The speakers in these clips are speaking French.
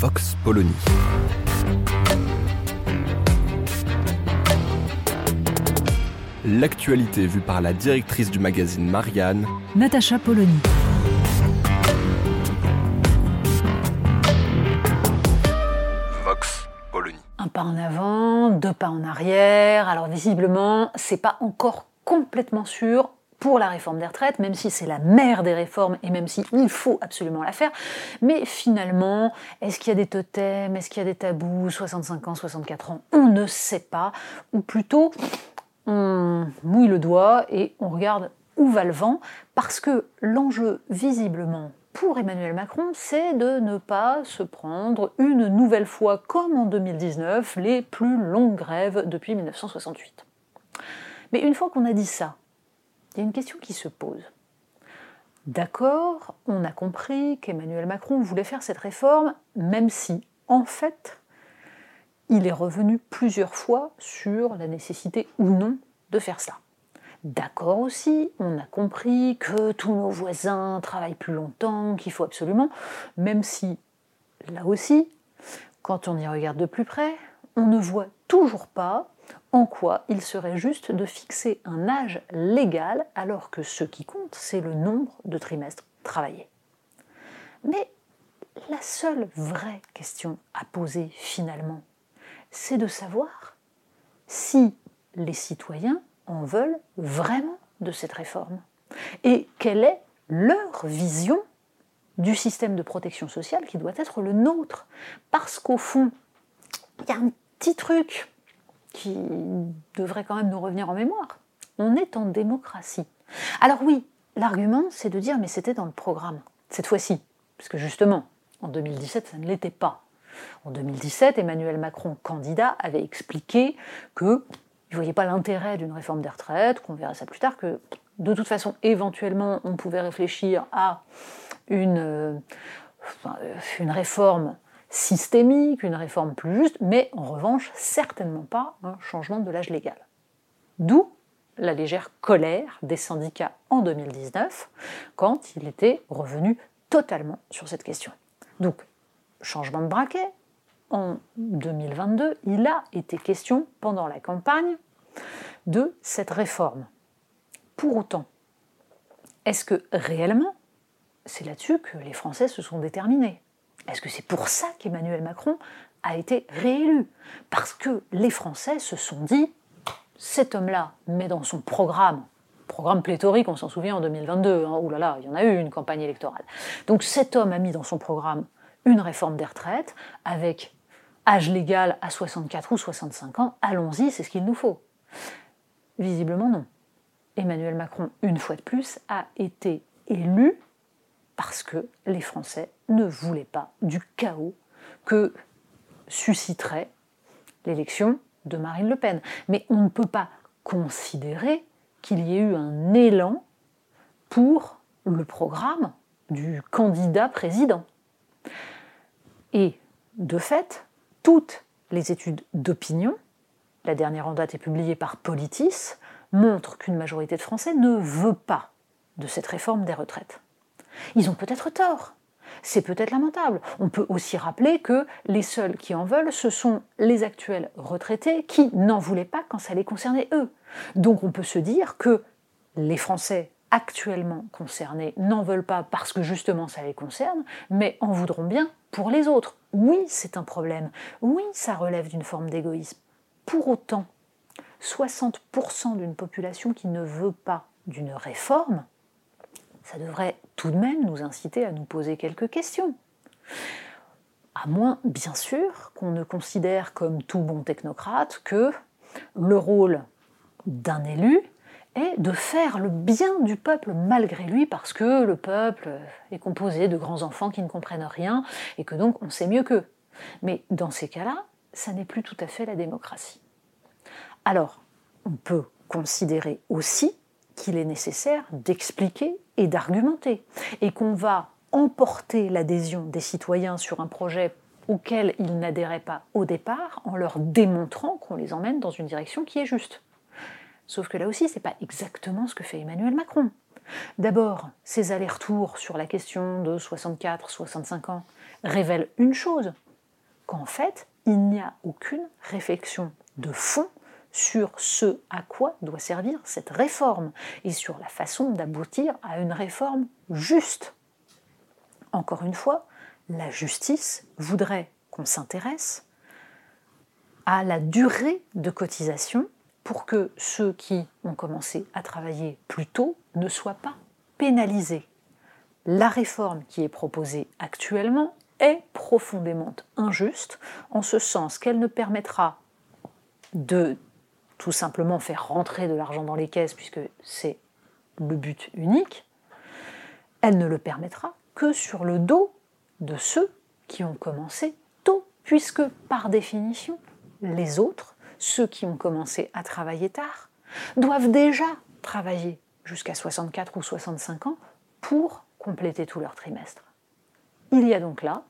Vox Polony. L'actualité vue par la directrice du magazine Marianne, Natacha Polony. Vox Polony. Un pas en avant, deux pas en arrière. Alors visiblement, c'est pas encore complètement sûr pour la réforme des retraites, même si c'est la mère des réformes et même s'il faut absolument la faire. Mais finalement, est-ce qu'il y a des totems, est-ce qu'il y a des tabous, 65 ans, 64 ans On ne sait pas. Ou plutôt, on mouille le doigt et on regarde où va le vent, parce que l'enjeu visiblement pour Emmanuel Macron, c'est de ne pas se prendre une nouvelle fois, comme en 2019, les plus longues grèves depuis 1968. Mais une fois qu'on a dit ça, une question qui se pose. D'accord, on a compris qu'Emmanuel Macron voulait faire cette réforme, même si, en fait, il est revenu plusieurs fois sur la nécessité ou non de faire cela. D'accord aussi, on a compris que tous nos voisins travaillent plus longtemps, qu'il faut absolument, même si, là aussi, quand on y regarde de plus près, on ne voit toujours pas en quoi il serait juste de fixer un âge légal alors que ce qui compte, c'est le nombre de trimestres travaillés? Mais la seule vraie question à poser finalement, c'est de savoir si les citoyens en veulent vraiment de cette réforme et quelle est leur vision du système de protection sociale qui doit être le nôtre. Parce qu'au fond, il y a un petit truc qui devrait quand même nous revenir en mémoire. On est en démocratie. Alors oui, l'argument, c'est de dire mais c'était dans le programme, cette fois-ci. Parce que justement, en 2017, ça ne l'était pas. En 2017, Emmanuel Macron, candidat, avait expliqué que ne voyait pas l'intérêt d'une réforme des retraites, qu'on verra ça plus tard, que de toute façon, éventuellement, on pouvait réfléchir à une, euh, une réforme systémique, une réforme plus juste, mais en revanche, certainement pas un changement de l'âge légal. D'où la légère colère des syndicats en 2019, quand il était revenu totalement sur cette question. Donc, changement de braquet, en 2022, il a été question pendant la campagne de cette réforme. Pour autant, est-ce que réellement, c'est là-dessus que les Français se sont déterminés? Est-ce que c'est pour ça qu'Emmanuel Macron a été réélu? Parce que les Français se sont dit, cet homme-là met dans son programme, programme pléthorique, on s'en souvient en 2022, hein, là là, il y en a eu une campagne électorale. Donc cet homme a mis dans son programme une réforme des retraites avec âge légal à 64 ou 65 ans, allons-y, c'est ce qu'il nous faut. Visiblement non. Emmanuel Macron, une fois de plus, a été élu parce que les Français ne voulaient pas du chaos que susciterait l'élection de Marine Le Pen. Mais on ne peut pas considérer qu'il y ait eu un élan pour le programme du candidat président. Et de fait, toutes les études d'opinion, la dernière en date est publiée par Politis, montrent qu'une majorité de Français ne veut pas de cette réforme des retraites. Ils ont peut-être tort. C'est peut-être lamentable. On peut aussi rappeler que les seuls qui en veulent, ce sont les actuels retraités qui n'en voulaient pas quand ça les concernait eux. Donc on peut se dire que les Français actuellement concernés n'en veulent pas parce que justement ça les concerne, mais en voudront bien pour les autres. Oui, c'est un problème. Oui, ça relève d'une forme d'égoïsme. Pour autant, 60% d'une population qui ne veut pas d'une réforme, ça devrait tout de même nous inciter à nous poser quelques questions. À moins, bien sûr, qu'on ne considère comme tout bon technocrate que le rôle d'un élu est de faire le bien du peuple malgré lui, parce que le peuple est composé de grands enfants qui ne comprennent rien, et que donc on sait mieux qu'eux. Mais dans ces cas-là, ça n'est plus tout à fait la démocratie. Alors, on peut considérer aussi qu'il est nécessaire d'expliquer et d'argumenter, et qu'on va emporter l'adhésion des citoyens sur un projet auquel ils n'adhéraient pas au départ en leur démontrant qu'on les emmène dans une direction qui est juste. Sauf que là aussi, ce n'est pas exactement ce que fait Emmanuel Macron. D'abord, ces allers-retours sur la question de 64-65 ans révèlent une chose, qu'en fait, il n'y a aucune réflexion de fond sur ce à quoi doit servir cette réforme et sur la façon d'aboutir à une réforme juste. Encore une fois, la justice voudrait qu'on s'intéresse à la durée de cotisation pour que ceux qui ont commencé à travailler plus tôt ne soient pas pénalisés. La réforme qui est proposée actuellement est profondément injuste en ce sens qu'elle ne permettra de tout simplement faire rentrer de l'argent dans les caisses puisque c'est le but unique, elle ne le permettra que sur le dos de ceux qui ont commencé tôt, puisque par définition, les autres, ceux qui ont commencé à travailler tard, doivent déjà travailler jusqu'à 64 ou 65 ans pour compléter tout leur trimestre. Il y a donc là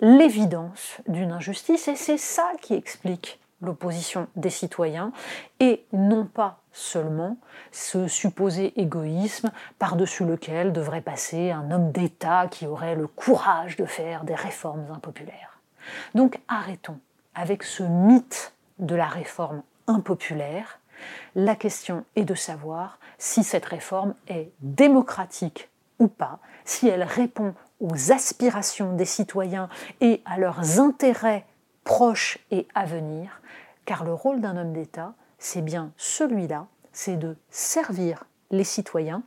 l'évidence d'une injustice et c'est ça qui explique l'opposition des citoyens et non pas seulement ce supposé égoïsme par-dessus lequel devrait passer un homme d'État qui aurait le courage de faire des réformes impopulaires. Donc arrêtons avec ce mythe de la réforme impopulaire. La question est de savoir si cette réforme est démocratique ou pas, si elle répond aux aspirations des citoyens et à leurs intérêts proches et à venir, car le rôle d'un homme d'État, c'est bien celui-là, c'est de servir les citoyens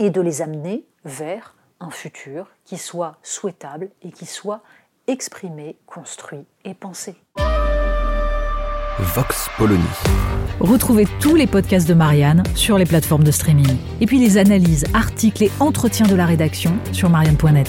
et de les amener vers un futur qui soit souhaitable et qui soit exprimé, construit et pensé. Vox Polony. Retrouvez tous les podcasts de Marianne sur les plateformes de streaming. Et puis les analyses, articles et entretiens de la rédaction sur marianne.net.